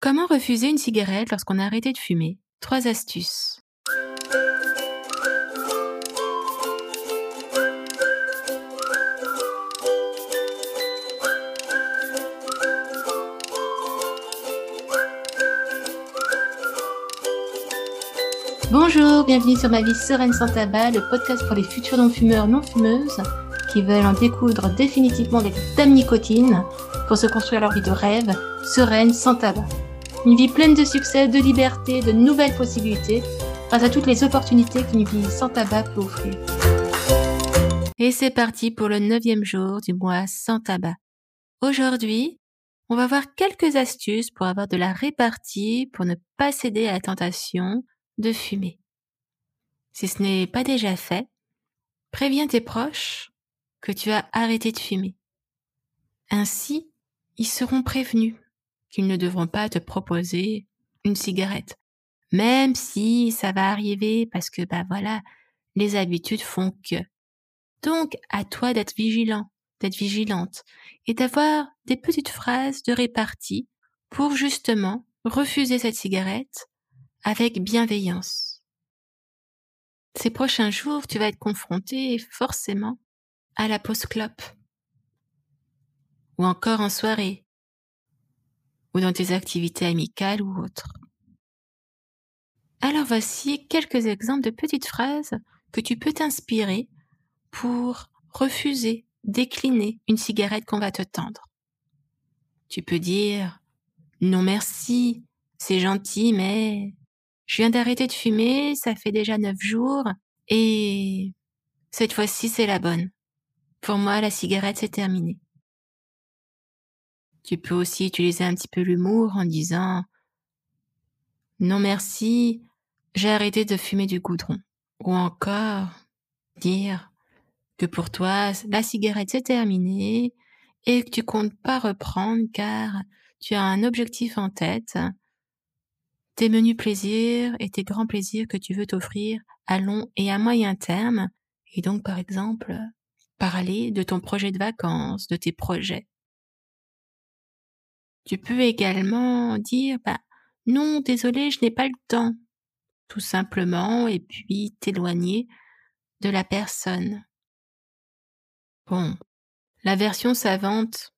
Comment refuser une cigarette lorsqu'on a arrêté de fumer? Trois astuces. Bonjour, bienvenue sur ma vie sereine sans tabac, le podcast pour les futurs non-fumeurs non-fumeuses qui veulent en découdre définitivement des dames nicotine pour se construire leur vie de rêve, sereine, sans tabac. Une vie pleine de succès, de liberté, de nouvelles possibilités, grâce à toutes les opportunités qu'une vie sans tabac peut offrir. Et c'est parti pour le neuvième jour du mois sans tabac. Aujourd'hui, on va voir quelques astuces pour avoir de la répartie, pour ne pas céder à la tentation de fumer. Si ce n'est pas déjà fait, préviens tes proches que tu as arrêté de fumer. Ainsi, ils seront prévenus qu'ils ne devront pas te proposer une cigarette. Même si ça va arriver parce que, bah voilà, les habitudes font que. Donc, à toi d'être vigilant, d'être vigilante et d'avoir des petites phrases de répartie pour justement refuser cette cigarette avec bienveillance. Ces prochains jours, tu vas être confronté forcément à la pause clope, ou encore en soirée, dans tes activités amicales ou autres. Alors voici quelques exemples de petites phrases que tu peux t'inspirer pour refuser, décliner une cigarette qu'on va te tendre. Tu peux dire non merci, c'est gentil, mais je viens d'arrêter de fumer, ça fait déjà neuf jours, et cette fois-ci c'est la bonne. Pour moi, la cigarette c'est terminé. Tu peux aussi utiliser un petit peu l'humour en disant non merci, j'ai arrêté de fumer du goudron. Ou encore dire que pour toi, la cigarette c'est terminé et que tu comptes pas reprendre car tu as un objectif en tête tes menus plaisirs et tes grands plaisirs que tu veux t'offrir à long et à moyen terme, et donc par exemple parler de ton projet de vacances, de tes projets. Tu peux également dire bah, non, désolé, je n'ai pas le temps, tout simplement, et puis t'éloigner de la personne. Bon, la version savante,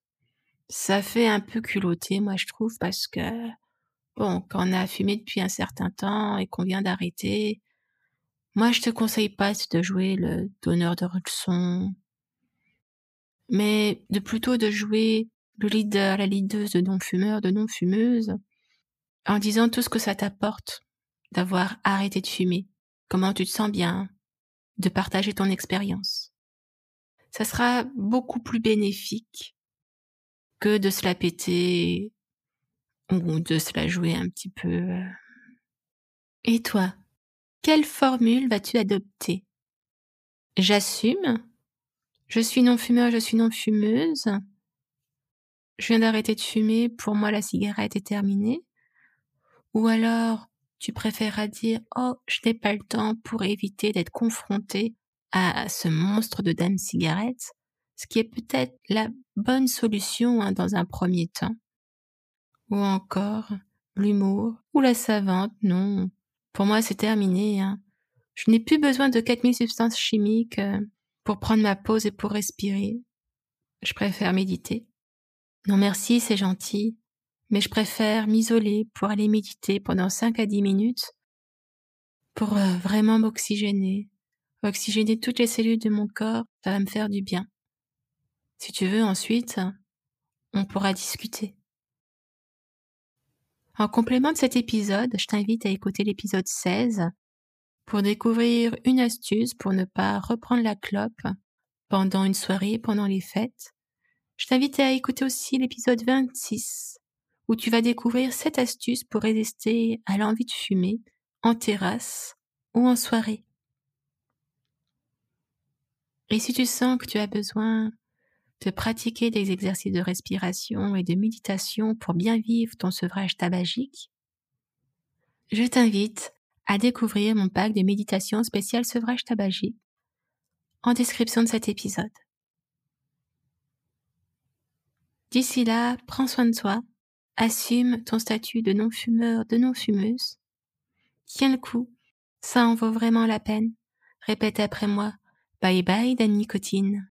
ça fait un peu culotté, moi je trouve, parce que Bon, quand on a fumé depuis un certain temps et qu'on vient d'arrêter, moi je te conseille pas de jouer le donneur de leçons, mais de plutôt de jouer le leader, la leaduse de non-fumeur, de non-fumeuse, en disant tout ce que ça t'apporte d'avoir arrêté de fumer, comment tu te sens bien, de partager ton expérience? Ça sera beaucoup plus bénéfique que de se la péter ou de se la jouer un petit peu. Euh. Et toi, quelle formule vas-tu adopter? J'assume. Je suis non-fumeur, je suis non-fumeuse. Je viens d'arrêter de fumer, pour moi la cigarette est terminée. Ou alors, tu préféreras dire Oh, je n'ai pas le temps pour éviter d'être confronté à ce monstre de dame cigarette, ce qui est peut-être la bonne solution hein, dans un premier temps ou encore l'humour ou la savante, non. Pour moi, c'est terminé. Hein. Je n'ai plus besoin de 4000 substances chimiques euh, pour prendre ma pause et pour respirer. Je préfère méditer. Non merci, c'est gentil, mais je préfère m'isoler pour aller méditer pendant 5 à 10 minutes pour euh, vraiment m'oxygéner, oxygéner toutes les cellules de mon corps, ça va me faire du bien. Si tu veux ensuite, on pourra discuter. En complément de cet épisode, je t'invite à écouter l'épisode 16 pour découvrir une astuce pour ne pas reprendre la clope pendant une soirée, pendant les fêtes. Je t'invite à écouter aussi l'épisode 26 où tu vas découvrir cette astuce pour résister à l'envie de fumer en terrasse ou en soirée. Et si tu sens que tu as besoin de pratiquer des exercices de respiration et de méditation pour bien vivre ton sevrage tabagique, je t'invite à découvrir mon pack de méditation spécial sevrage tabagique en description de cet épisode. D'ici là, prends soin de toi, Assume ton statut de non-fumeur, de non-fumeuse. Tiens le coup, ça en vaut vraiment la peine. Répète après moi. Bye bye, la nicotine.